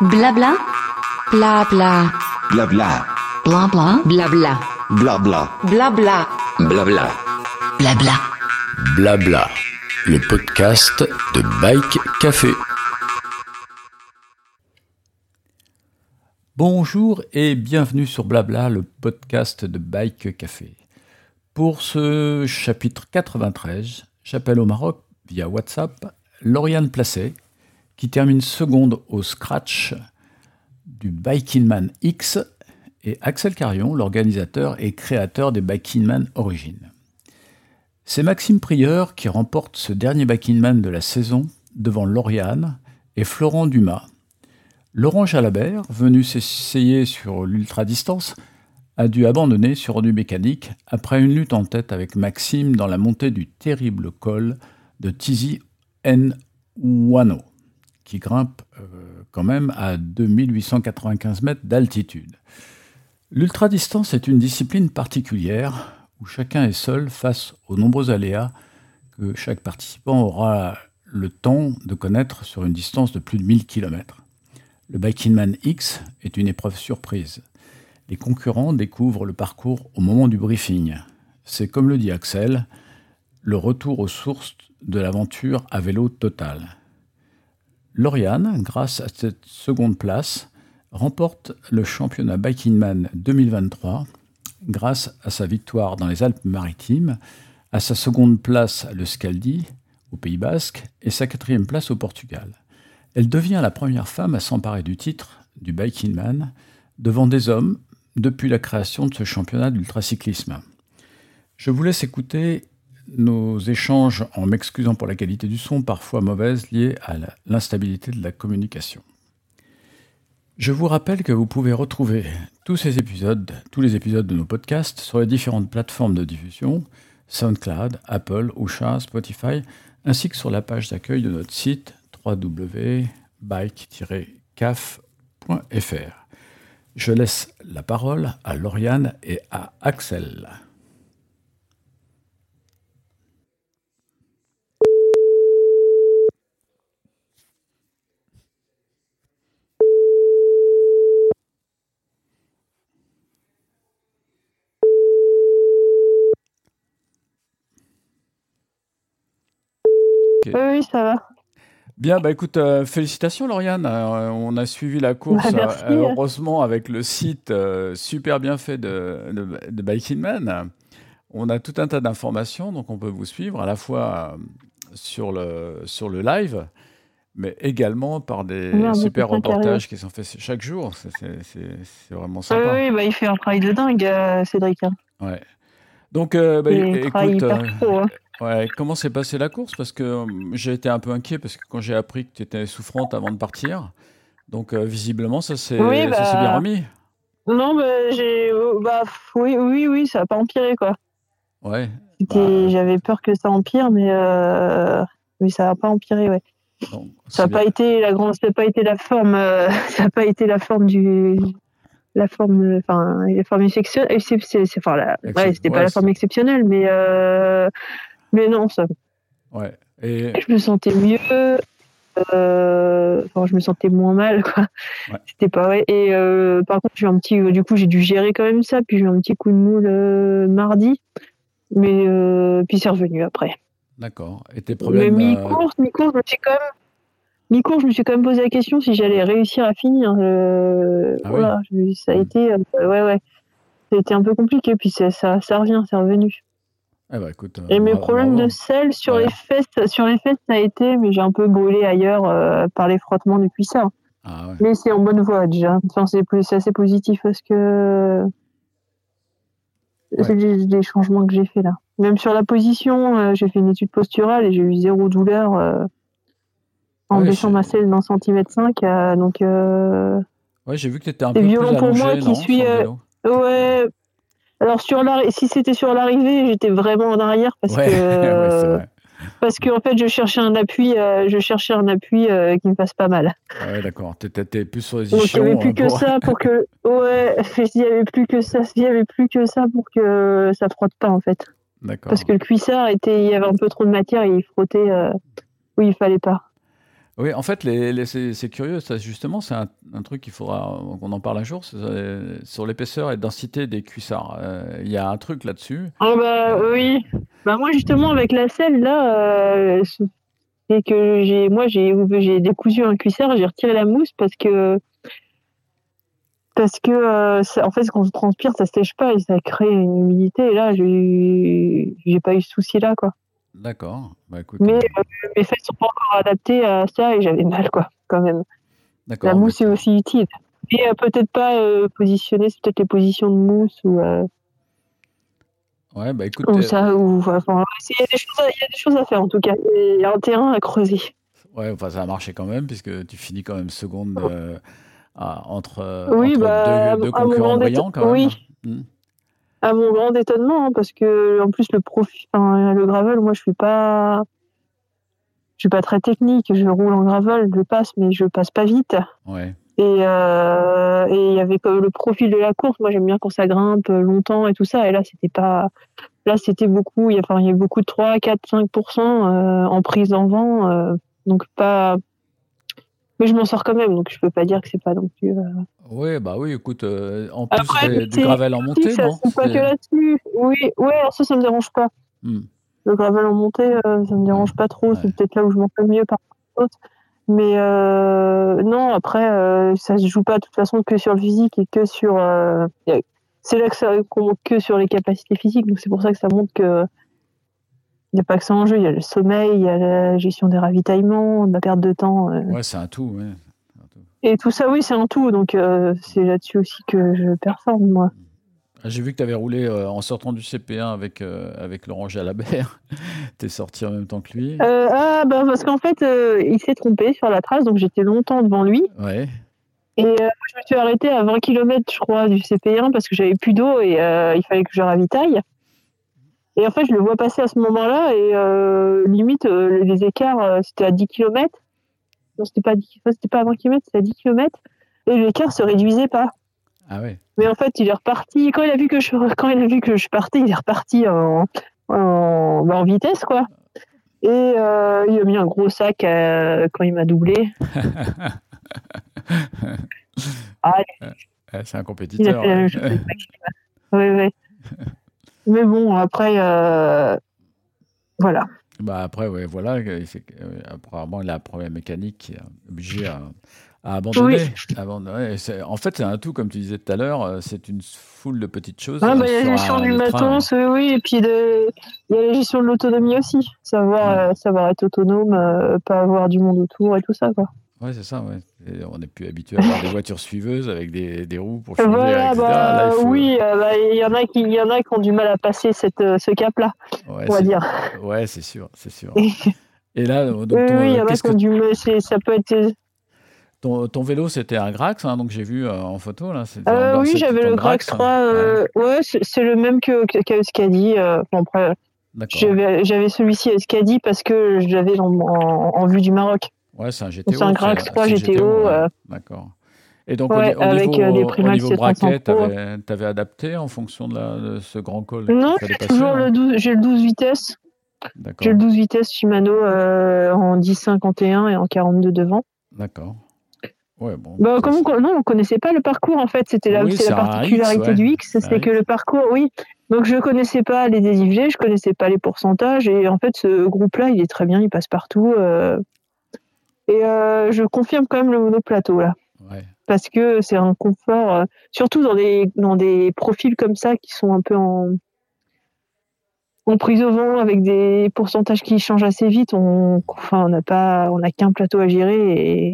Blabla. Blabla. Blabla. Blabla. Blabla. Blabla. Blabla. Blabla. Blabla. Blabla, le podcast de Bike Café. Bonjour et bienvenue sur Blabla, le podcast de Bike Café. Pour ce chapitre 93, j'appelle au Maroc via WhatsApp Lauriane Placet, qui termine seconde au scratch du Biking Man X, et Axel Carion, l'organisateur et créateur des Biking Man Origines. C'est Maxime Prieur qui remporte ce dernier Biking Man de la saison devant Lauriane et Florent Dumas. Laurent Jalabert, venu s'essayer sur l'ultra-distance, a dû abandonner sur du mécanique après une lutte en tête avec Maxime dans la montée du terrible col de Tizi N. Wano qui grimpe euh, quand même à 2895 mètres d'altitude. L'ultra-distance est une discipline particulière où chacun est seul face aux nombreux aléas que chaque participant aura le temps de connaître sur une distance de plus de 1000 km. Le Biking Man X est une épreuve surprise. Les concurrents découvrent le parcours au moment du briefing. C'est comme le dit Axel, le retour aux sources de l'aventure à vélo total. Lauriane, grâce à cette seconde place, remporte le championnat Bikingman 2023 grâce à sa victoire dans les Alpes-Maritimes, à sa seconde place à l'Euskaldi, au Pays Basque, et sa quatrième place au Portugal. Elle devient la première femme à s'emparer du titre du Bikingman devant des hommes depuis la création de ce championnat d'ultracyclisme. Je vous laisse écouter nos échanges, en m'excusant pour la qualité du son, parfois mauvaise, liée à l'instabilité de la communication. Je vous rappelle que vous pouvez retrouver tous ces épisodes, tous les épisodes de nos podcasts sur les différentes plateformes de diffusion, SoundCloud, Apple, Ocha, Spotify, ainsi que sur la page d'accueil de notre site www.bike-caf.fr. Je laisse la parole à Lauriane et à Axel. Oui, oui, ça va. Bien, bah écoute, euh, félicitations Lauriane. Euh, on a suivi la course, Bah, merci. euh, heureusement, avec le site super bien fait de, de, de Biking Man. On a tout un tas d'informations, donc on peut vous suivre à la fois sur le, sur le live, mais également par des super reportages qui sont faits chaque jour. C'est- vraiment sympa. oui, bah, il fait un travail de dingue, Cédric. hein. Ouais. Donc, bah, il écoute, hyper pro. hein. Ouais, comment s'est passée la course? Parce que euh, j'ai été un peu inquiet parce que quand j'ai appris que tu étais souffrante avant de partir, donc euh, visiblement ça s'est Oui, ça s'est bah, bien remis. Non, bah, j'ai. oh, Bah, oui, oui, oui, ça n'a pas empiré, quoi. Ouais. Bah. J'avais peur que ça empire, mais, euh, mais ça n'a pas empiré, ouais. Ça n'a pas été la grande, ça n'a pas été la forme, euh, ça n'a pas été la forme du, la forme, euh, enfin, la forme exceptionnelle. Enfin, la, ouais, c'était ouais, pas la forme exceptionnelle, mais, euh, mais non, ça, Ouais. Et je me sentais mieux. euh, Enfin, je me sentais moins mal, quoi. Ouais. C'était pas vrai. Et euh, par contre, j'ai un petit, du coup, j'ai dû gérer quand même ça. Puis j'ai eu un petit coup de moule euh, mardi, mais euh, puis c'est revenu après. d'accord. Et tes Mais problèmes euh, mi-course, mi-course, je me suis quand même, mi-course, je me suis quand même posé la question si j'allais réussir à finir. Euh, Ah voilà, ça a Mm. été, euh, ouais, ouais, ça a été un peu compliqué. Puis ça, ça, ça revient, c'est revenu. Ben, écoute, euh, Et mes problèmes de sel sur les fesses, sur les fesses, ça a été, mais j'ai un peu brûlé ailleurs euh, par les frottements depuis ça. Ah ouais. Mais c'est en bonne voie déjà. Enfin, c'est assez positif parce que c'est des, des changements que j'ai fait là. Même sur la position, euh, j'ai fait une étude posturale et j'ai eu zéro douleur euh, en Ouais, baissant ma selle d'un centimètre cinq. donc Ouais, j'ai vu que tu étais un peu violent plus pour moi qui suis, ouais. Alors sur l'arri- si c'était sur l'arrivée, j'étais vraiment en arrière parce Ouais, que ouais, parce que en fait je cherchais un appui, euh, je cherchais un appui euh, qui me fasse pas mal. Ouais, d'accord. T'étais plus sur les Donc il n'y avait plus hein, que ça pour que ouais, il y avait plus que ça, il y avait plus que ça pour que ça frotte pas en fait. D'accord. Parce que le cuissard était, il y avait un peu trop de matière et il frottait euh, où il fallait pas. Oui, en fait, c'est curieux, justement, c'est un, truc qu'il faudra qu'on en parle un jour, sur l'épaisseur et densité des cuissards. Euh, Il y a un truc là-dessus. Ah bah oui. Bah moi justement avec la selle là, euh, c'est que j'ai moi j'ai décousu un cuissard, j'ai retiré la mousse parce que parce que euh, en fait quand on transpire ça sèche pas et ça crée une humidité et là j'ai j'ai pas eu ce souci là quoi. D'accord. Bah, Mais euh, euh, mes fesses sont pas encore adaptées à ça et j'avais mal quoi quand même. La mousse est aussi utile. Et euh, peut-être pas euh, positionner, c'est peut-être les positions de mousse ou Ouais, bah écoute, ou ça ou enfin c'est- il y a des choses à, il y a des choses à faire en tout cas il y a un terrain à creuser ouais, enfin, ça a marché quand même, puisque tu finis quand même seconde à- entre, Oui, entre bah, deux, deux concurrents brillants, quand même. oui. Hmm. À mon grand étonnement hein, parce que en plus le profil enfin, le gravel moi je suis pas je suis pas très technique. Je roule en gravel je passe mais je passe pas vite. Ouais, et euh, et il y avait comme le profil de la course. Moi j'aime bien quand ça grimpe longtemps et tout ça. Et là c'était pas là c'était beaucoup. Il y a enfin il y a beaucoup de 3 4 5% euh, en prise en vent euh, donc pas mais je m'en sors quand même donc je peux pas dire que c'est pas non plus ouais, bah oui, écoute, euh, en plus Après, des- du gravel en montée, ça, c'est pas C'est- que là-dessus. Oui, ouais, alors ça, ça me dérange pas. Hmm. Le gravel en montée, euh, ça me dérange pas trop. Ouais. C'est peut-être là où je m'en fais mieux par autres. Mais euh, non, après, euh, ça se joue pas de toute façon que sur le physique et que sur. euh, c'est là que ça qu'on que sur les capacités physiques. Donc c'est pour ça que ça montre que. Il n'y a pas que ça en jeu. Il y a le sommeil, il y a la gestion des ravitaillements, la perte de temps. Ouais, c'est un tout, ouais. Et tout ça, oui, c'est un tout. Donc euh, c'est là-dessus aussi que je performe, moi. Ah, J'ai vu que tu avais roulé euh, en sortant du CP1 avec, euh, avec Laurent Jalabert. T'es sorti en même temps que lui. Euh, ah, bah, parce qu'en fait, il s'est trompé sur la trace, donc j'étais longtemps devant lui. Ouais. Et je me suis arrêtée à 20 km, je crois, du CP1 parce que j'avais plus d'eau et il fallait que je ravitaille. Et en fait, je le vois passer à ce moment-là et limite, les écarts, c'était à 10 km. Non, c'était pas, à 10 c'était pas à 20 km, c'était à 10 km. Et l'écart se réduisait pas. Ah ouais. Mais en fait, il est reparti. Quand il a vu que je, quand il a vu que je partais, il est reparti en, en, bah, en vitesse, quoi. Et euh, il a mis un gros sac euh, quand il m'a doublé. Ah, c'est un il a compétiteur. fait la même chose avec Maxime. Ouais, ouais. Mais bon, après, euh, voilà. Bah après, ouais, voilà. euh, apparemment, il a un problème mécanique qui est obligé à, à abandonner. En fait, c'est un tout, comme tu disais tout à l'heure. euh, C'est une foule de petites choses. Ah, bah, il y a la gestion du train. matos, oui, et puis de- il y a la gestion de l'autonomie aussi. Savoir, Ouais. euh, savoir être autonome, euh, pas avoir du monde autour et tout ça, quoi. Ouais, c'est ça, ouais. Et on n'est plus habitué à avoir des voitures suiveuses avec des, des roues pour changer, Voilà, etc. bah, Là, il faut- oui, euh, bah, il y en a qui, il y en a qui ont du mal à passer cette, euh, ce cap-là, Ouais, on va c'est- dire. Ouais, c'est sûr, c'est sûr. Et- là, donc, oui, ton, oui, il y en a qui ont du mal, ça peut être. ton, ton vélo, c'était un Grax, hein, donc j'ai vu euh, en photo là. Euh, oui, j'avais le Grax hein. 3. Ouais, euh, ouais, c'est le même que que- qu'Euskadi. Euh, bon, j'avais j'avais celui-ci à Euskadi parce que je l'avais en, en, en vue du Maroc. Ouais, c'est un GTO. c'est un Grax c'est- 3 c'est GTO, ouais. euh. D'accord. Et donc, Ouais, au, avec, niveau, euh, des au niveau 700 braquet, tu avais, adapté en fonction de, la, de ce grand col Non, passer, Toujours hein le 12, j'ai le 12 vitesses. D'accord. J'ai le 12 vitesses Shimano euh, en 10,51 et en 42 devant. D'accord. Ouais, bon. Bah, comme on, non, on connaissait pas le parcours en fait. C'était la, Oui, particularité X, ouais. du X, C'est que le parcours, oui. Donc je connaissais pas les dénivelés, je connaissais pas les pourcentages et en fait ce groupe-là, il est très bien, il passe partout. euh. Et euh, je confirme quand même le monoplateau là, Ouais. parce que c'est un confort, euh, surtout dans des dans des profils comme ça qui sont un peu en en prise au vent avec des pourcentages qui changent assez vite. On, enfin, on n'a pas, on n'a qu'un plateau à gérer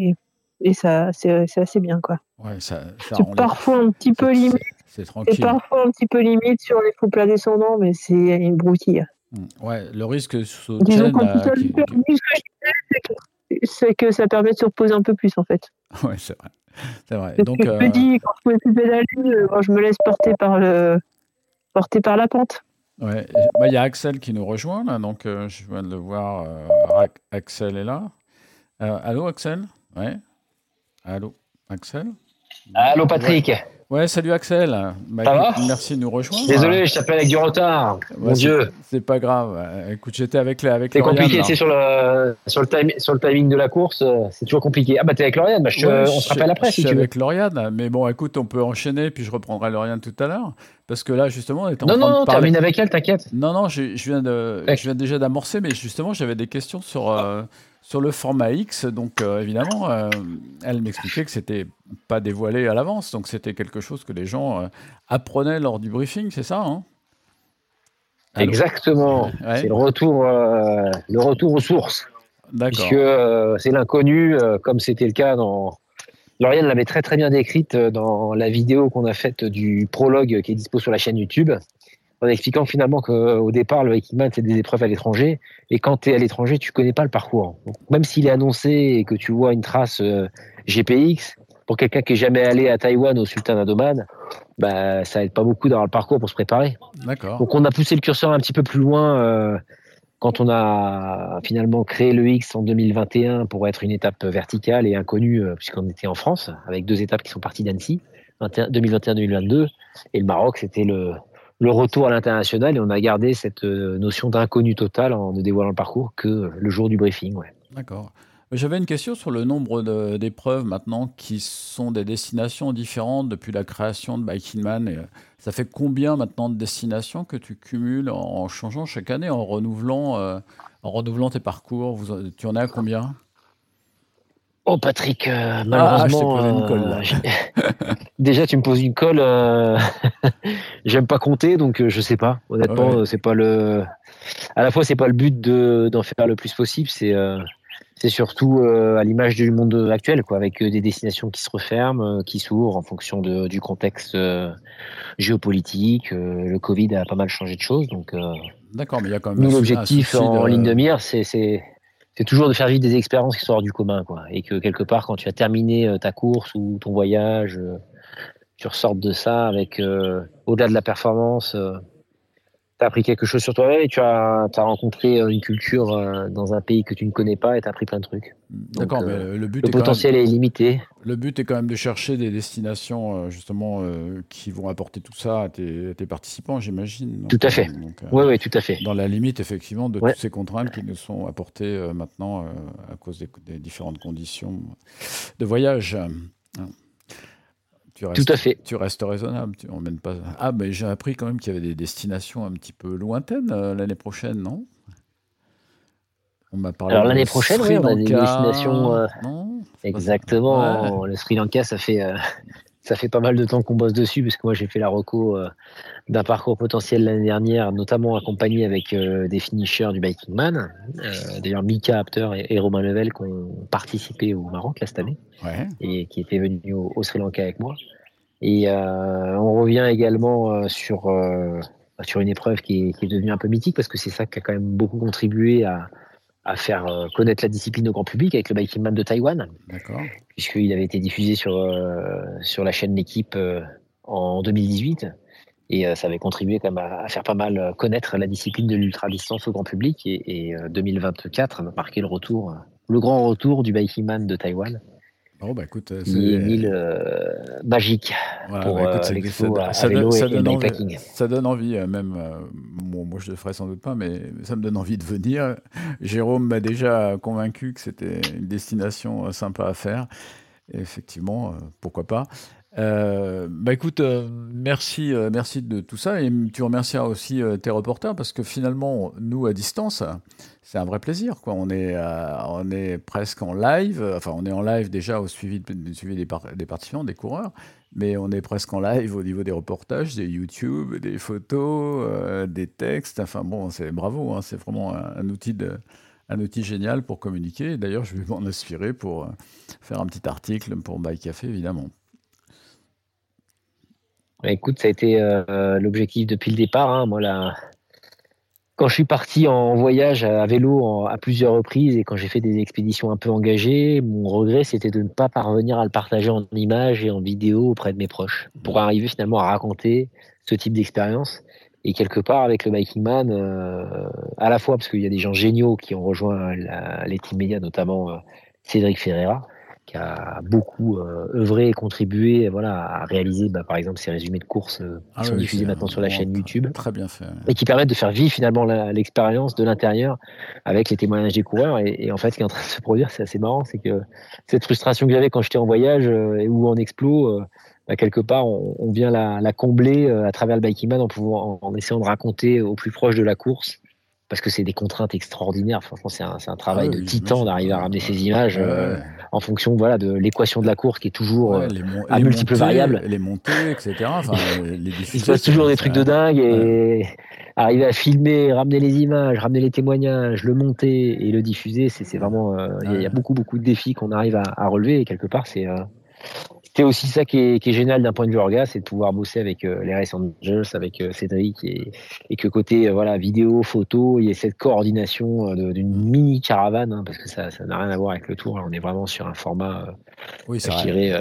et et ça, c'est c'est assez bien quoi. Ouais, ça, ça C'est les- parfois un petit peu limite, c'est- C'est parfois un petit peu limite sur les faux plats descendants, mais c'est une broutille. Mm. Ouais, le risque sous Disons chaîne, qu'en euh, plus, qui- ce que je disais, c'est que- ça permet de se reposer un peu plus en fait. Ouais, c'est vrai. C'est vrai. Donc, que je euh, me dis, quand je plus pédaler, euh, moi, je me laisse porter par le porter par la pente. ouais. Bah, il y a Axel qui nous rejoint là, donc euh, je viens de le voir. euh, Axel est là. Euh, allô, Axel? Ouais. Allô, Axel? Allô Patrick. Ouais, salut Axel. Bah, Ça va merci de nous rejoindre. Désolé, je t'appelle avec du retard. Ouais, Mon c'est- Dieu, C'est pas grave. Écoute, j'étais avec, la- avec c'est compliqué, sais, sur le, sur, le time- sur le timing de la course, euh, c'est toujours compliqué. Ah bah t'es avec Lauriane, bah, je Ouais, on se rappelle après je si suis tu veux. avec Lauriane, mais bon, écoute, on peut enchaîner, puis je reprendrai Lauriane tout à l'heure, parce que là, justement, on est en Non, train non, de non, parler. termine avec elle, t'inquiète. Non, non, je, je viens de, je viens déjà d'amorcer, mais justement, j'avais des questions sur, euh, sur le format X. Donc, euh, évidemment, euh, elle m'expliquait que c'était pas dévoilé à l'avance, donc c'était quelque chose que les gens euh, apprenaient lors du briefing, c'est ça hein? Allô? Exactement. Ouais. C'est le retour, le retour aux sources. D'accord. Puisque c'est l'inconnu, comme c'était le cas dans. Lauriane l'avait très très bien décrite dans la vidéo qu'on a faite du prologue qui est dispo sur la chaîne YouTube, en expliquant finalement qu'au départ, le Hickman, c'est des épreuves à l'étranger, et quand tu es à l'étranger, tu connais pas le parcours. Donc, même s'il est annoncé et que tu vois une trace euh, GPX, pour quelqu'un qui est jamais allé à Taïwan au Sultan Adoman, bah, ça aide pas beaucoup d'avoir le parcours pour se préparer. D'accord. Donc on a poussé le curseur un petit peu plus loin euh, quand on a finalement créé le X en 2021 pour être une étape verticale et inconnue euh, puisqu'on était en France avec deux étapes qui sont parties d'Annecy, 21 2021-2022 et le Maroc c'était le, le retour à l'international et on a gardé cette euh, notion d'inconnu total en ne dévoilant le parcours que le jour du briefing. D'accord. J'avais une question sur le nombre d'épreuves maintenant qui sont des destinations différentes depuis la création de Biking Man. Euh, ça fait combien maintenant de destinations que tu cumules en, changeant chaque année, en renouvelant, euh, en renouvelant tes parcours? Tu en à combien? Oh Patrick, euh, Ah, t'ai malheureusement, posé une colle, là. euh, déjà tu me poses une colle. euh, J'aime pas compter, donc je sais pas. Honnêtement, Ouais. c'est pas le. À la fois, c'est pas le but de d'en faire le plus possible. C'est euh, c'est surtout à l'image du monde actuel, quoi, avec des destinations qui se referment, qui s'ouvrent en fonction de, du contexte géopolitique. le Covid a pas mal changé de choses, donc. D'accord, mais il y a quand même nous, l'objectif en de- ligne de mire, c'est c'est toujours de faire vivre des expériences qui sont du commun, quoi. Et que quelque part, quand tu as terminé euh, ta course ou ton voyage, euh, tu ressortes de ça avec euh, au-delà de la performance. Tu as appris quelque chose sur toi-même et tu as, as rencontré euh, une culture euh, dans un pays que tu ne connais pas et tu as appris plein de trucs. D'accord, mais euh, le but, Le est quand même- potentiel est limité. le but est quand même de chercher des destinations euh, justement euh, qui vont apporter tout ça à tes, à tes participants, j'imagine. Tout à fait. donc, euh, Oui, oui, tout à fait. Dans la limite, effectivement, de Ouais. toutes ces contraintes qui nous sont apportées maintenant à cause des, des différentes conditions de voyage. Tu restes, Tout à fait. Tu restes raisonnable. Tu emmènes pas. Ah, mais j'ai appris quand même qu'il y avait des destinations un petit peu lointaines euh, l'année prochaine, non? On m'a parlé. Alors, l'année prochaine, Sri oui, on a des destinations, euh, Non? Exactement. Le Sri Lanka, ça fait, euh, ça fait pas mal de temps qu'on bosse dessus, parce que moi, j'ai fait la reco euh, d'un parcours potentiel l'année dernière, notamment accompagné avec euh, des finishers du Biking Man. Euh, D'ailleurs, Mika Apter et, et Romain Level qui ont participé au Maroc là, cette année Ouais. et qui étaient venus au, au Sri Lanka avec moi. Et on revient également sur, sur une épreuve qui est, qui est devenue un peu mythique parce que c'est ça qui a quand même beaucoup contribué à, à faire euh, connaître la discipline au grand public avec le Biking Man de Taïwan D'accord. puisqu'il avait été diffusé sur, euh, sur la chaîne L'équipe euh, en 2018. Et euh, ça avait contribué quand même à, à faire pas mal connaître la discipline de l'ultra-distance au grand public. Et, et euh, 2024 a marqué le retour, le grand retour du Biking Man de Taïwan, Bah écoute, euh, c'est- une île euh, magique Voilà, pour bah, écoute, euh, ça- donne- ça envie-. Ça donne envie, euh, même. euh, bon, moi, je le ferai sans doute pas, mais ça me donne envie de venir. Jérôme m'a déjà convaincu que c'était une destination euh, sympa à faire. Et effectivement, euh, pourquoi pas. Euh, bah écoute, euh, merci, euh, merci de tout ça et tu remercieras aussi tes reporters parce que finalement, nous à distance, c'est un vrai plaisir. Quoi. On, est, on est presque en live, enfin on est en live déjà au suivi, de- suivi des, par- des participants, des coureurs, mais on est presque en live au niveau des reportages, des YouTube, des photos, des textes. Enfin bon, c'est bravo, hein, c'est vraiment un, outil un outil génial pour communiquer. D'ailleurs, je vais m'en inspirer pour faire un petit article pour Bike Café, évidemment. Bah, écoute, ça a été euh, l'objectif depuis le départ. hein. Moi, là, quand je suis parti en voyage à vélo à plusieurs reprises et quand j'ai fait des expéditions un peu engagées, mon regret, c'était de ne pas parvenir à le partager en images et en vidéo auprès de mes proches pour arriver finalement à raconter ce type d'expérience. Et quelque part, avec le Biking Man, euh, à la fois parce qu'il y a des gens géniaux qui ont rejoint la- les médias, notamment euh, Cédric Ferreira, qui a beaucoup euh, œuvré et contribué voilà, à réaliser bah, par exemple ces résumés de courses euh, qui Ah sont oui, diffusés maintenant sur la chaîne YouTube Très bien fait. et qui permettent de faire vivre finalement l'expérience de l'intérieur avec les témoignages des coureurs. Et, et en fait, ce qui est en train de se produire, c'est assez marrant, c'est que cette frustration que j'avais quand j'étais en voyage euh, ou en explo, euh, bah, quelque part, on, on vient la, la combler euh, à travers le Biking Man en, pouvant, en, en essayant de raconter au plus proche de la course. Parce que c'est des contraintes extraordinaires. Franchement, c'est un, travail Ah de titan d'arriver à ramener ces images euh. En fonction voilà, de l'équation de la course qui est toujours. Ouais, euh, mon- à les multiples montées, variables. Les montées, etc. Enfin, les il se passe toujours des trucs de dingue et arriver à filmer, ramener les images, ramener les témoignages, le monter et le diffuser, c'est c'est vraiment euh, il y a- y, beaucoup beaucoup de défis qu'on arrive à, à relever et quelque part c'est euh, c'est aussi ça qui est, qui est génial d'un point de vue orga, c'est de pouvoir bosser avec euh, les Race Angels, avec euh, Cédric et, et que côté euh, voilà vidéo, photo, il y ait cette coordination d'une mini caravane hein, parce que ça ça n'a rien à voir avec le tour, là, on est vraiment sur un format Oui, je dirais,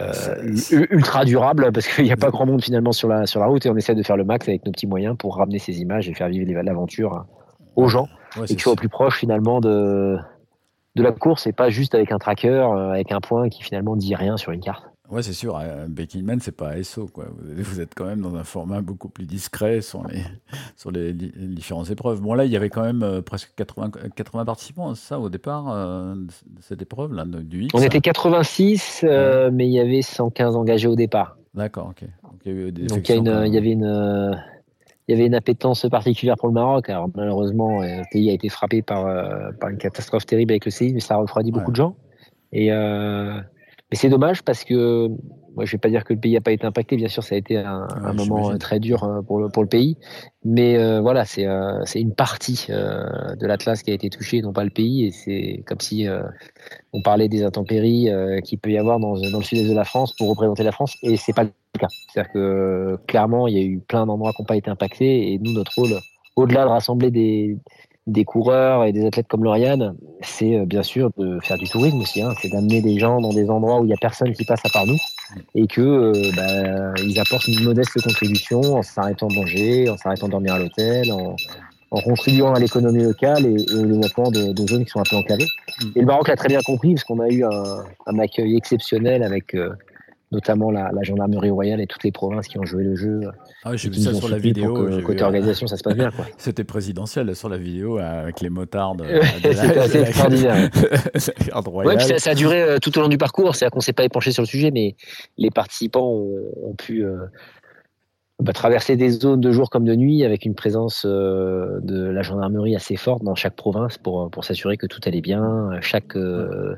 ultra durable parce qu'il n'y a pas grand monde finalement sur la, sur la route et on essaie de faire le max avec nos petits moyens pour ramener ces images et faire vivre l'aventure hein, aux gens Ouais, et qu'ils soient au plus proche finalement de, de la course et pas juste avec un tracker, avec un point qui finalement dit rien sur une carte. Ouais, c'est sûr. euh, Baking Man, c'est pas ASO, quoi. Vous, êtes quand même dans un format beaucoup plus discret sur les, sur les, li- les différentes épreuves. Bon, là, il y avait quand même euh, presque 80, 80 participants, ça, au départ, euh, de cette épreuve, là, du X. On était 86, euh, mais il y avait 115 engagés au départ. D'accord, ok. Donc, il y a eu des Donc il y, a défections, une- quand même. il y avait une, il y avait une appétence particulière pour le Maroc. Alors malheureusement, le pays a été frappé par, par une catastrophe terrible avec le séisme, mais ça a refroidi beaucoup Ouais. de gens. Et euh, mais c'est dommage parce que moi, je vais pas dire que le pays n'a pas été impacté. Bien sûr, ça a été un, un Ouais, moment euh, très dur euh, pour le, pour le pays. Mais euh, voilà, c'est euh, c'est une partie euh, de l'Atlas qui a été touchée, non pas le pays. Et c'est comme si on parlait des intempéries qu'il peut y avoir dans, dans le sud-est de la France pour représenter la France. Et c'est pas le cas. C'est-à-dire que clairement, il y a eu plein d'endroits qui n'ont pas été impactés. Et nous, notre rôle, au-delà de rassembler des, des coureurs et des athlètes comme Lauriane, c'est euh, bien sûr de faire du tourisme aussi. Hein. C'est d'amener des gens dans des endroits où il n'y a personne qui passe à part nous et que euh, bah, ils apportent une modeste contribution en s'arrêtant de manger, en s'arrêtant de dormir à l'hôtel, en, en contribuant à l'économie locale et, et au développement de, de zones qui sont un peu enclavées. Mm. Et le Maroc l'a très bien compris parce qu'on a eu un, un accueil exceptionnel avec euh, notamment la, la gendarmerie royale et toutes les provinces qui ont joué le jeu. Ah j'ai vu ça sur la vidéo. que, côté vu, euh, organisation, ça se passe bien. Quoi. C'était présidentiel sur la vidéo avec les motards de, C'était assez la- extraordinaire. la Ouais, ça, ça a duré euh, tout au long du parcours, c'est-à-dire qu'on s'est pas épanché sur le sujet, mais les participants ont, ont pu euh, bah, traverser des zones de jour comme de nuit avec une présence euh, de la gendarmerie assez forte dans chaque province pour, pour s'assurer que tout allait bien. Chaque, euh,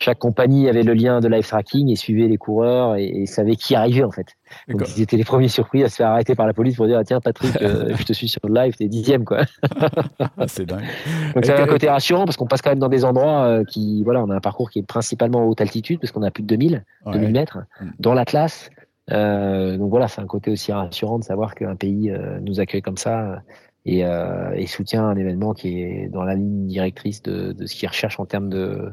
chaque compagnie avait le lien de live tracking et suivait les coureurs et, et savait qui arrivait en fait. Donc ils étaient les premiers surpris à se faire arrêter par la police pour dire ah, tiens Patrick, euh, je te suis sur le live, t'es dixième quoi. Ah, c'est dingue. Donc ça a un côté rassurant parce qu'on passe quand même dans des endroits euh, qui, voilà, on a un parcours qui est principalement à haute altitude parce qu'on a plus de 2000, Ouais. 2000 mètres Mm. dans l'Atlas. Euh, donc voilà, c'est un côté aussi rassurant de savoir qu'un pays euh, nous accueille comme ça euh, et, et soutient un événement qui est dans la ligne directrice de, de ce qu'il recherche en termes de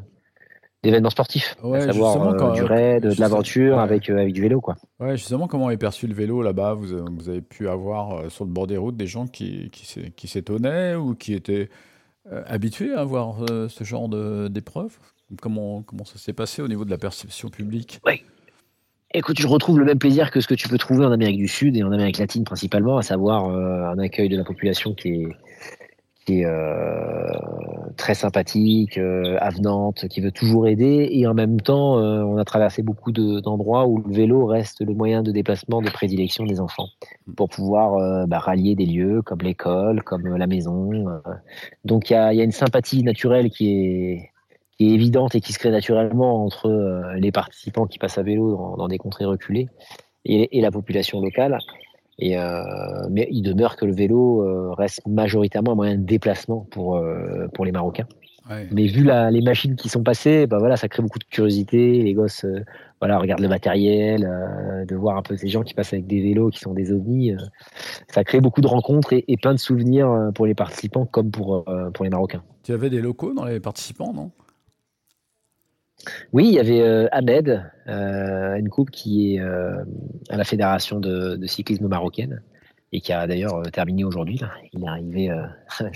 d'événements sportifs, Ouais, à savoir euh, quand- du raid, de l'aventure ouais. avec euh, avec du vélo quoi. Ouais, justement, comment est perçu le vélo là-bas? Vous, avez- vous avez pu avoir euh, sur le bord des routes des gens qui, qui, s'é- qui s'étonnaient ou qui étaient habitués à voir ce genre d'épreuve? Comment, comment ça s'est passé au niveau de la perception publique? Écoute, je retrouve le même plaisir que ce que tu peux trouver en Amérique du Sud et en Amérique latine principalement, à savoir euh, un accueil de la population qui est, euh, très sympathique, euh, avenante, qui veut toujours aider. Et en même temps, on a traversé beaucoup de- d'endroits où le vélo reste le moyen de déplacement de prédilection des enfants pour pouvoir bah, rallier des lieux comme l'école, comme la maison. Donc il y y a une sympathie naturelle qui est qui est évidente et qui se crée naturellement entre euh, les participants qui passent à vélo dans, dans des contrées reculées et, et la population locale. Et, euh, mais il demeure que le vélo euh, reste majoritairement un moyen de déplacement pour, pour les Marocains. Ouais. Mais vu la, les machines qui sont passées, bah voilà, ça crée beaucoup de curiosité. Les gosses euh, voilà, regardent le matériel, euh, de voir un peu ces gens qui passent avec des vélos qui sont des ovnis. euh, ça crée beaucoup de rencontres et, et plein de souvenirs pour les participants comme pour, pour les Marocains. Tu avais des locaux dans les participants, non? Oui, il y avait euh, Ahmed, euh, une coupe qui est euh, à la fédération de, de cyclisme marocaine, et qui a d'ailleurs euh, terminé aujourd'hui. Il est arrivé.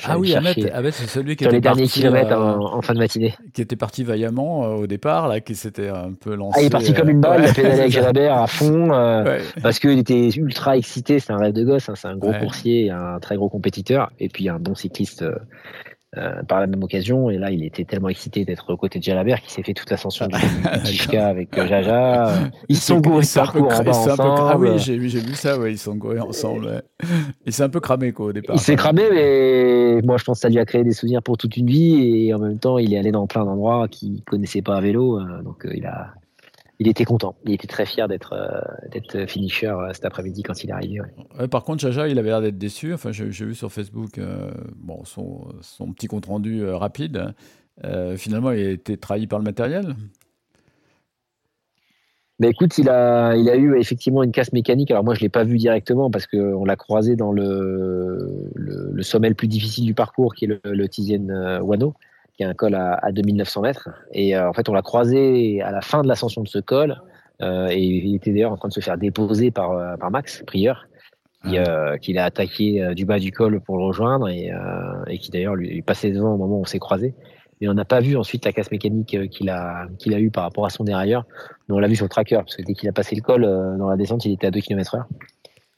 Ah oui, Ahmed, c'est celui qui sur était, les derniers parti, kilomètres en, en fin de matinée. qui était parti vaillamment au départ, là, qui s'était un peu lancé. Ah, il est parti comme une balle, il a pédalé avec. Jalabert à fond. Ouais. Parce qu'il était ultra excité, c'est un rêve de gosse, hein, c'est un gros Ouais. coursier, un très gros compétiteur, et puis un bon cycliste euh, par la même occasion. Et là, il était tellement excité d'être aux côtés de Jalabert qu'il s'est fait toute l'ascension du Tishka avec euh, Jaja. Ils sont gourés de parcours en bas ensemble. Ah oui, j'ai vu, ça, ouais, ils sont gourés ensemble. ouais. Et c'est un peu cramé quoi, au départ. Il s'est cramé, mais moi je pense que ça lui a créé des souvenirs pour toute une vie et en même temps il est allé dans plein d'endroits qu'il connaissait pas à vélo, euh, donc euh, il a, il était content. Il était très fier d'être euh, finisher euh, cet après-midi quand il est arrivé. ouais. Ouais, par contre, Jaja, il avait l'air d'être déçu. Enfin, j'ai vu sur Facebook euh, bon, son, son petit compte rendu euh, rapide. Finalement, il a été trahi par le matériel. Mais écoute, il a, il a eu effectivement une casse mécanique. Alors moi, je l'ai pas vu directement parce qu'on l'a croisé dans le, le, le sommet le plus difficile du parcours, qui est le, le euh, Wano, qui est un col à, à 2900 mètres. Et euh, en fait, on l'a croisé à la fin de l'ascension de ce col. euh, et il était d'ailleurs en train de se faire déposer par, euh, par Max Prieur, qui, euh, qui l'a attaqué du bas du col pour le rejoindre et, et qui d'ailleurs lui, lui passait devant au moment où on s'est croisé. Mais on n'a pas vu ensuite la casse mécanique qu'il a, qu'il a eu par rapport à son dérailleur. Mais on l'a vu sur le tracker, parce que dès qu'il a passé le col, dans la descente, il était à 2 km heure.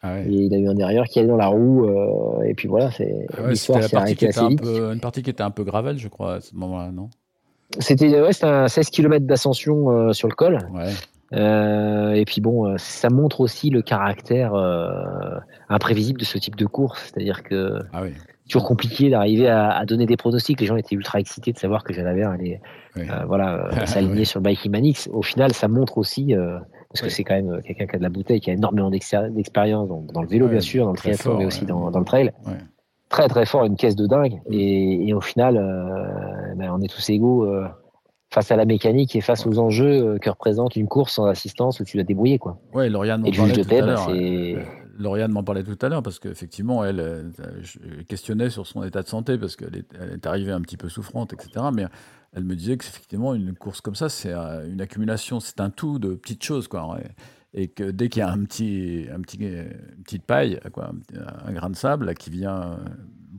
Ah ouais. Et il a eu un dérailleur qui allait dans la roue. euh, et puis voilà, c'est Ah ouais, l'histoire s'est arrêtée assez vite. peu, une partie qui était un peu gravel, je crois, à ce moment-là, non? C'était ouais, un 16 km d'ascension euh, sur le col. Euh, et puis bon, euh, ça montre aussi le caractère euh, imprévisible de ce type de course. C'est-à-dire que Ah oui. toujours compliqué d'arriver à, à donner des pronostics. Les gens étaient ultra excités de savoir que Jalabert allait Oui. euh, voilà, euh, s'aligner Oui. sur le Bike Manix. Au final, ça montre aussi, euh, parce que c'est quand même quelqu'un qui a de la bouteille, qui a énormément d'expéri- d'expérience dans, dans le vélo, bien sûr, dans le triathlon, fort, mais aussi dans, dans le trail. Très, très fort, une caisse de dingue. Et, et au final, ben, on est tous égaux face à la mécanique et face aux enjeux euh, que représente une course sans assistance où tu dois débrouiller. Quoi. Ouais, Lauriane m'en parlait tout à l'heure. c'est. Euh, Lauriane m'en parlait tout à l'heure parce qu'effectivement, elle euh, questionnait sur son état de santé parce qu'elle est, elle est arrivée un petit peu souffrante, etc. Mais elle me disait que effectivement, une course comme ça, c'est euh, une accumulation, c'est un tout de petites choses, quoi. Et, que dès qu'il y a un petit, un petit, une petite paille, quoi, un, grain de sable qui vient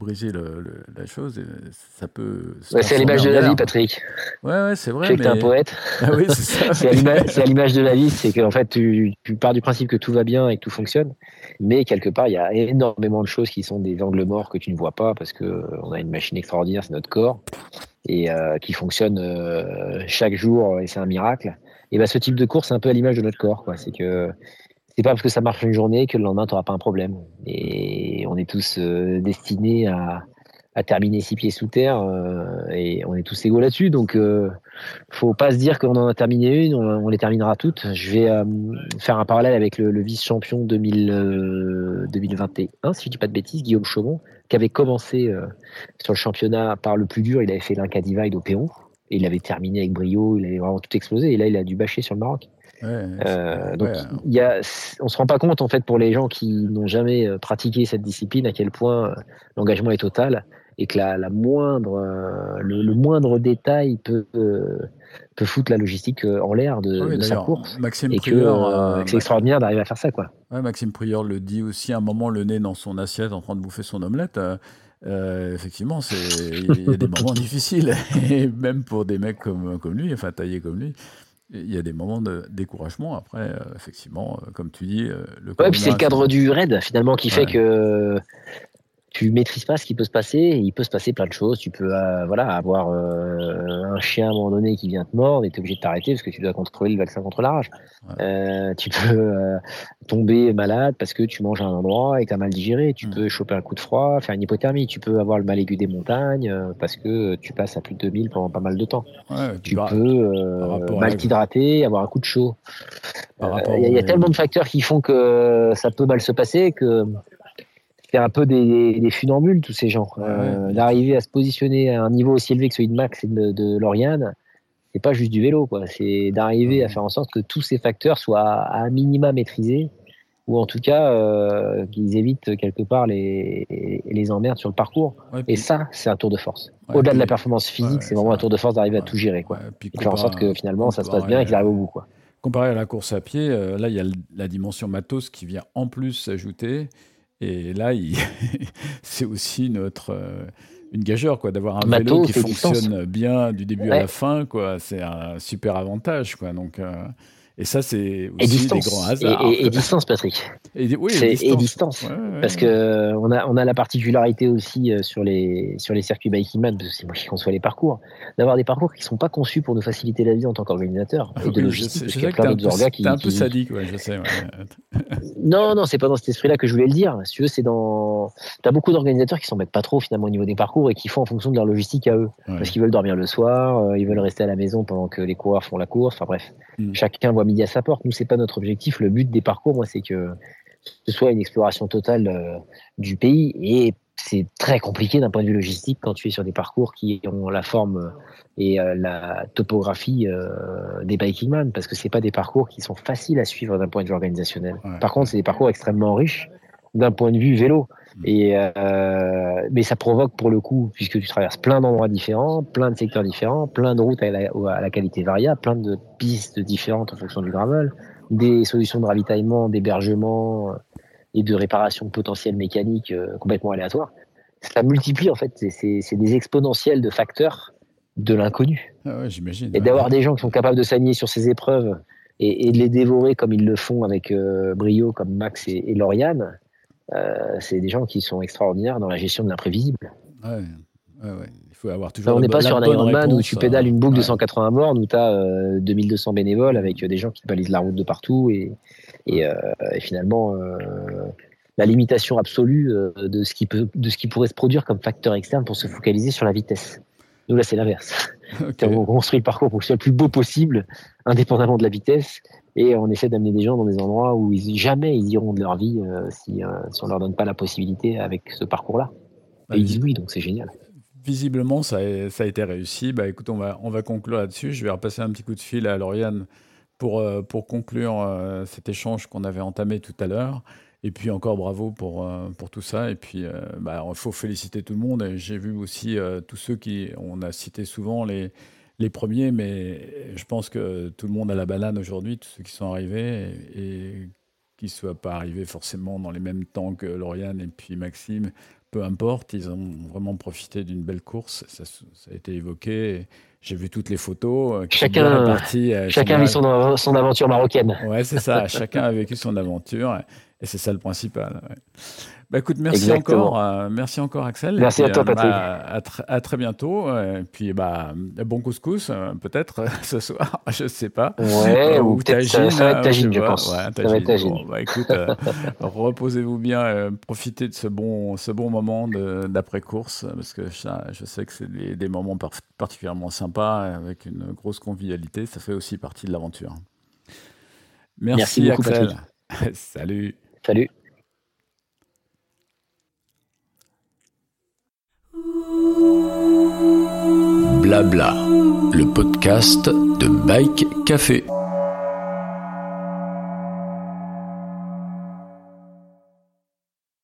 briser le- le- la chose, ça peut. Ouais, c'est à l'image de la vie. Patrick. Ouais, ouais, c'est vrai. sais que t'es un poète. Ah oui, c'est à l'image de la vie, c'est qu'en fait, tu, tu pars du principe que tout va bien et que tout fonctionne, mais quelque part, il y a énormément de choses qui sont des angles morts que tu ne vois pas parce que euh, on a une machine extraordinaire, c'est notre corps, et euh, qui fonctionne euh, chaque jour, et c'est un miracle. Et ben, ce type de course, c'est un peu à l'image de notre corps, quoi. C'est que c'est pas parce que ça marche une journée que le lendemain, tu n'auras pas un problème. Et on est tous euh, destinés à, terminer six pieds sous terre, euh, et on est tous égaux là-dessus, donc. euh, faut pas se dire qu'on en a terminé une, on, les terminera toutes. Je vais euh, faire un parallèle avec le, vice-champion 2000, euh, 2021, si je dis pas de bêtises, Guillaume Chaumont, qui avait commencé sur le championnat par le plus dur. Il avait fait l'Inca Divide au Pérou et il avait terminé avec brio. Il avait vraiment tout explosé et là il a dû bâcher sur le Maroc. Ouais, Euh, donc ouais. il y a, on se rend pas compte en fait pour les gens qui n'ont jamais euh, pratiqué cette discipline à quel point euh, l'engagement est total et que la, la moindre, euh, le, le moindre détail peut euh, peut foutre la logistique en l'air de, Ah oui, de sa d'ailleurs, course Maxime et Prieur, euh, c'est extraordinaire d'arriver à faire ça quoi. Ouais, Maxime Prieur le dit aussi, à un moment, le nez dans son assiette en train de bouffer son omelette. effectivement, il y a des moments difficiles, et même pour des mecs comme, comme lui, enfin taillés comme lui, il y a des moments de découragement. Après, euh, effectivement, euh, comme tu dis, euh, le Ouais, puis c'est le cadre du raid finalement qui fait que tu maîtrises pas ce qui peut se passer. et il peut se passer plein de choses. Tu peux euh, voilà avoir euh, un chien à un moment donné qui vient te mordre et tu es obligé de t'arrêter parce que tu dois contrôler le vaccin contre la rage. Ouais. Euh, tu peux euh, tomber malade parce que tu manges à un endroit et tu as mal digéré. Tu Mm. peux choper un coup de froid, faire une hypothermie. Tu peux avoir le mal aigu des montagnes euh, parce que tu passes à plus de 2000 pendant pas mal de temps. Ouais, Tu peux euh, mal t'hydrater, avoir un coup de chaud. Il y, y a tellement de facteurs qui font que ça peut mal se passer que c'est un peu des, des funambules, tous ces gens. Euh, ouais. D'arriver à se positionner à un niveau aussi élevé que celui de Max et de, de Lauriane, c'est pas juste du vélo, quoi. C'est d'arriver à faire en sorte que tous ces facteurs soient à un minima maîtrisés, ou en tout cas euh, qu'ils évitent quelque part les, les emmerdes sur le parcours. Ouais, Et ça, c'est un tour de force. Au-delà de la performance physique, c'est vraiment un tour de force d'arriver à tout gérer, quoi. puis Et faire en sorte que finalement ça se passe bien et qu'ils arrivent au bout, quoi. Comparé à la course à pied, euh, là, il y a la dimension matos qui vient en plus s'ajouter. Et là, il- c'est aussi notre euh, une gageure quoi, d'avoir un Matos vélo qui distance. fonctionne bien du début à la fin. quoi. C'est un super avantage. Quoi. Donc, euh, et ça, c'est aussi des distance. grands Et, hasards. et- et distance, Patrick. Et- oui, distance. et distance. Ouais, ouais, Parce ouais. que euh, on a, on a la particularité aussi euh, sur les, sur les circuits parce que c'est moi qui conçois les parcours, d'avoir des parcours qui sont pas conçus pour nous faciliter la vie en tant qu'organisateur de Oui, je sais, je qu'il y a sais que t'es plein un, d'autres peu- sadique, ouais, je sais. Non, non, c'est pas dans cet esprit-là que je voulais le dire. Si tu veux, c'est dans. T'as beaucoup d'organisateurs qui s'embêtent pas trop finalement au niveau des parcours et qui font en fonction de leur logistique à eux, parce qu'ils veulent dormir le soir, euh, ils veulent rester à la maison pendant que les coureurs font la course. Enfin bref, Mm. chacun voit midi à sa porte. Nous, c'est pas notre objectif. Le but des parcours, moi, c'est que ce soit une exploration totale euh, du pays et c'est très compliqué d'un point de vue logistique quand tu es sur des parcours qui ont la forme et euh, la topographie euh, des bikingman parce que c'est pas des parcours qui sont faciles à suivre d'un point de vue organisationnel. Ouais. Par contre, c'est des parcours extrêmement riches d'un point de vue vélo. Mm. Et euh, mais ça provoque pour le coup, puisque tu traverses plein d'endroits différents, plein de secteurs différents, plein de routes à la, à la qualité variable, plein de pistes différentes en fonction du gravel, des solutions de ravitaillement, d'hébergement euh, et de réparation potentielle mécanique euh, complètement aléatoires. Ça multiplie en fait, c'est- des exponentiels de facteurs de l'inconnu. Ah ouais, j'imagine. Et ouais. d'avoir des gens qui sont capables de s'aligner sur ces épreuves et, et de les dévorer comme ils le font avec euh, brio, comme Max et, et Lauriane, c'est des gens qui sont extraordinaires dans la gestion de l'imprévisible. Ouais, ouais, ouais. Il faut avoir toujours on n'est pas sur un Ironman où tu pédales une boucle de ouais. 180 bornes, où tu as 2200 bénévoles avec euh, des gens qui balisent la route de partout et, et, euh, et finalement euh, la limitation absolue euh, de, ce qui peut, de ce qui pourrait se produire comme facteur externe pour se focaliser sur la vitesse. Nous, là, c'est l'inverse. On construit le parcours pour que ce soit le plus beau possible, indépendamment de la vitesse, et on essaie d'amener des gens dans des endroits où jamais ils iront de leur vie euh, si, euh, si on leur donne pas la possibilité avec ce parcours-là. Et ils disent oui, donc c'est génial. Visiblement, ça a, été réussi. Bah, écoute, on va, on va conclure là-dessus. Je vais repasser un petit coup de fil à Lauriane pour, euh, pour conclure cet échange qu'on avait entamé tout à l'heure. Et puis encore bravo pour, pour tout ça. Et puis, euh, bah, il faut féliciter tout le monde. J'ai vu aussi tous ceux qui, on a cité souvent les, les premiers, mais je pense que tout le monde a la banane aujourd'hui, tous ceux qui sont arrivés et, et qui ne soient pas arrivés forcément dans les mêmes temps que Lauriane et puis Maxime peu importe, ils ont vraiment profité d'une belle course. Ça, ça a été évoqué. J'ai vu toutes les photos. euh, qui Chacun- réparties, euh, Chacun vit son, son aventure marocaine. Ouais, c'est ça. Chacun a vécu son aventure et c'est ça le principal. ouais. Bah écoute, merci Exactement. encore, euh, merci encore Axel. Merci à toi, bah, Patrick. à, tr- à très bientôt. euh, Et puis bah bon couscous euh, peut-être ce soir, je sais pas. Ouais, Euh, ou peut-être ça, ça va être euh, tagine, je pense. Ouais, ça va être tagine. Bon, bah, écoute, euh, reposez-vous bien, euh, profitez de ce bon, ce bon moment de- d'après-course, parce que ça, je sais que c'est des, des moments par- particulièrement sympas, euh, avec une grosse convivialité, ça fait aussi partie de l'aventure. Merci, Merci beaucoup, Axel. Salut. Salut. Blabla, le podcast de Bike Café.